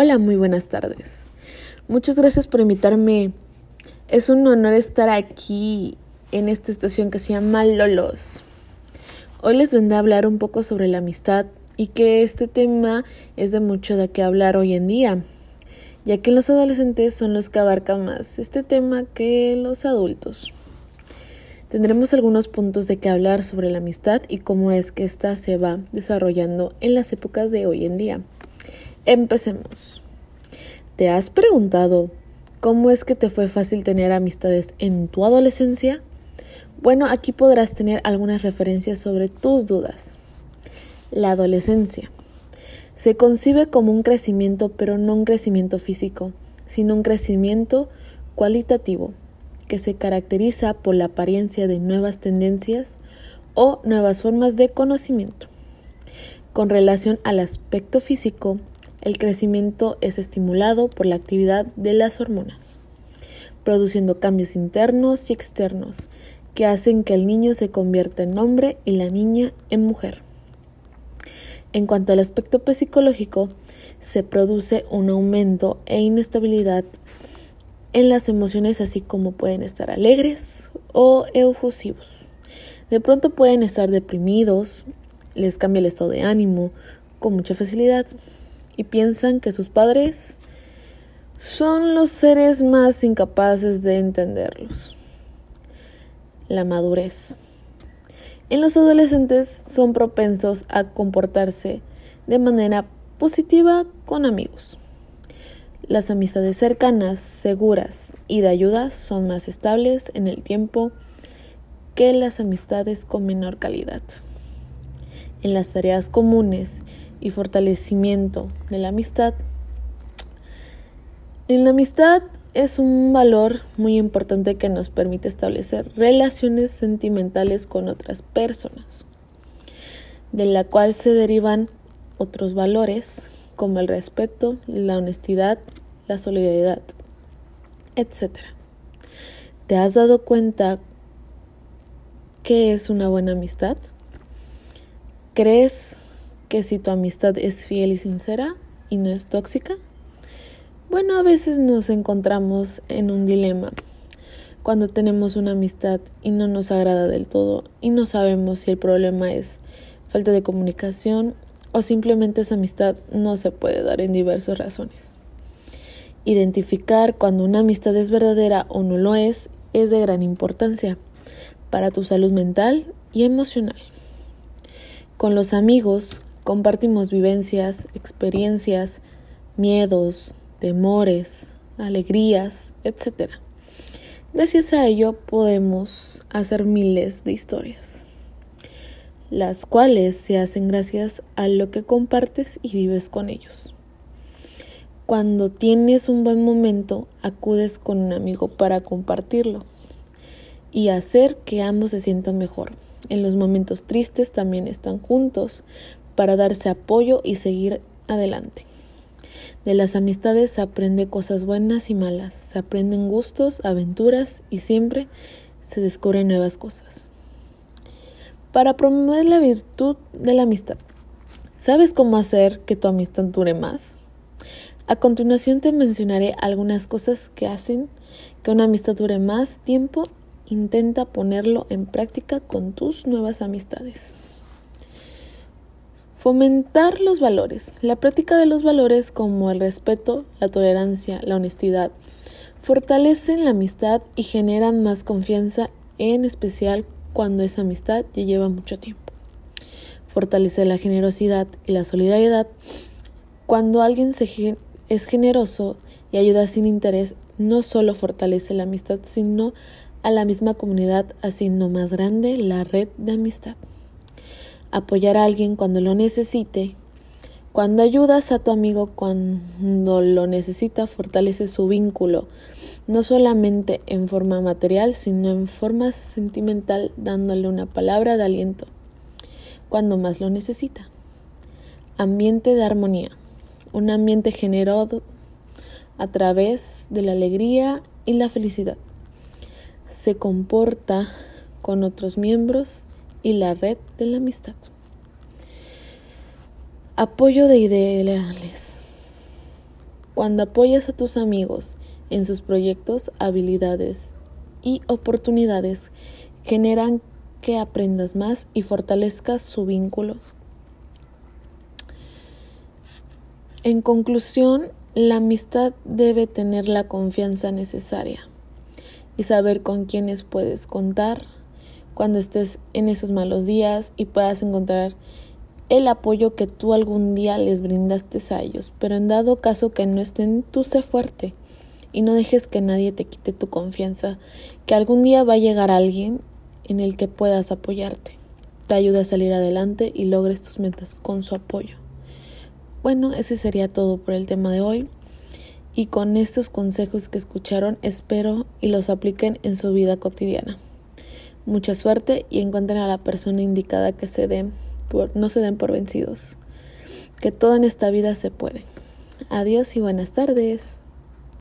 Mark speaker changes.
Speaker 1: Hola, muy buenas tardes. Muchas gracias por invitarme. Es un honor estar aquí en esta estación que se llama Lolos. Hoy les vendré a hablar un poco sobre la amistad y que este tema es de mucho de qué hablar hoy en día, ya que los adolescentes son los que abarcan más este tema que los adultos. Tendremos algunos puntos de qué hablar sobre la amistad y cómo es que ésta se va desarrollando en las épocas de hoy en día. Empecemos. ¿Te has preguntado cómo es que te fue fácil tener amistades en tu adolescencia? Bueno, aquí podrás tener algunas referencias sobre tus dudas. La adolescencia. Se concibe como un crecimiento, pero no un crecimiento físico, sino un crecimiento cualitativo, que se caracteriza por la apariencia de nuevas tendencias o nuevas formas de conocimiento. Con relación al aspecto físico, el crecimiento es estimulado por la actividad de las hormonas, produciendo cambios internos y externos que hacen que el niño se convierta en hombre y la niña en mujer. En cuanto al aspecto psicológico, se produce un aumento e inestabilidad en las emociones así como pueden estar alegres o eufusivos. De pronto pueden estar deprimidos, les cambia el estado de ánimo con mucha facilidad y piensan que sus padres son los seres más incapaces de entenderlos. La madurez. En los adolescentes son propensos a comportarse de manera positiva con amigos. Las amistades cercanas, seguras y de ayuda son más estables en el tiempo que las amistades con menor calidad. En las tareas comunes y fortalecimiento de la amistad. En la amistad es un valor muy importante que nos permite establecer relaciones sentimentales con otras personas, de la cual se derivan otros valores como el respeto, la honestidad, la solidaridad, etc. ¿Te has dado cuenta qué es una buena amistad? ¿Crees que si tu amistad es fiel y sincera y no es tóxica? Bueno, a veces nos encontramos en un dilema cuando tenemos una amistad y no nos agrada del todo y no sabemos si el problema es falta de comunicación o simplemente esa amistad no se puede dar en diversas razones. Identificar cuando una amistad es verdadera o no lo es es de gran importancia para tu salud mental y emocional. Con los amigos Compartimos vivencias, experiencias, miedos, temores, alegrías, etc. Gracias a ello podemos hacer miles de historias, las cuales se hacen gracias a lo que compartes y vives con ellos. Cuando tienes un buen momento, acudes con un amigo para compartirlo y hacer que ambos se sientan mejor. En los momentos tristes también están juntos para darse apoyo y seguir adelante. De las amistades se aprende cosas buenas y malas, se aprenden gustos, aventuras y siempre se descubren nuevas cosas. Para promover la virtud de la amistad, ¿sabes cómo hacer que tu amistad dure más? A continuación te mencionaré algunas cosas que hacen que una amistad dure más tiempo. Intenta ponerlo en práctica con tus nuevas amistades. Fomentar los valores. La práctica de los valores como el respeto, la tolerancia, la honestidad, fortalecen la amistad y generan más confianza, en especial cuando esa amistad ya lleva mucho tiempo. Fortalece la generosidad y la solidaridad. Cuando alguien es generoso y ayuda sin interés, no solo fortalece la amistad, sino a la misma comunidad, haciendo más grande la red de amistad apoyar a alguien cuando lo necesite. Cuando ayudas a tu amigo cuando lo necesita, fortalece su vínculo, no solamente en forma material, sino en forma sentimental, dándole una palabra de aliento cuando más lo necesita. Ambiente de armonía, un ambiente generado a través de la alegría y la felicidad. Se comporta con otros miembros y la red de la amistad. Apoyo de ideales. Cuando apoyas a tus amigos en sus proyectos, habilidades y oportunidades, generan que aprendas más y fortalezcas su vínculo. En conclusión, la amistad debe tener la confianza necesaria y saber con quiénes puedes contar cuando estés en esos malos días y puedas encontrar el apoyo que tú algún día les brindaste a ellos. Pero en dado caso que no estén, tú sé fuerte y no dejes que nadie te quite tu confianza, que algún día va a llegar alguien en el que puedas apoyarte, te ayude a salir adelante y logres tus metas con su apoyo. Bueno, ese sería todo por el tema de hoy. Y con estos consejos que escucharon, espero y los apliquen en su vida cotidiana. Mucha suerte y encuentren a la persona indicada que se den por, no se den por vencidos. Que todo en esta vida se puede. Adiós y buenas tardes.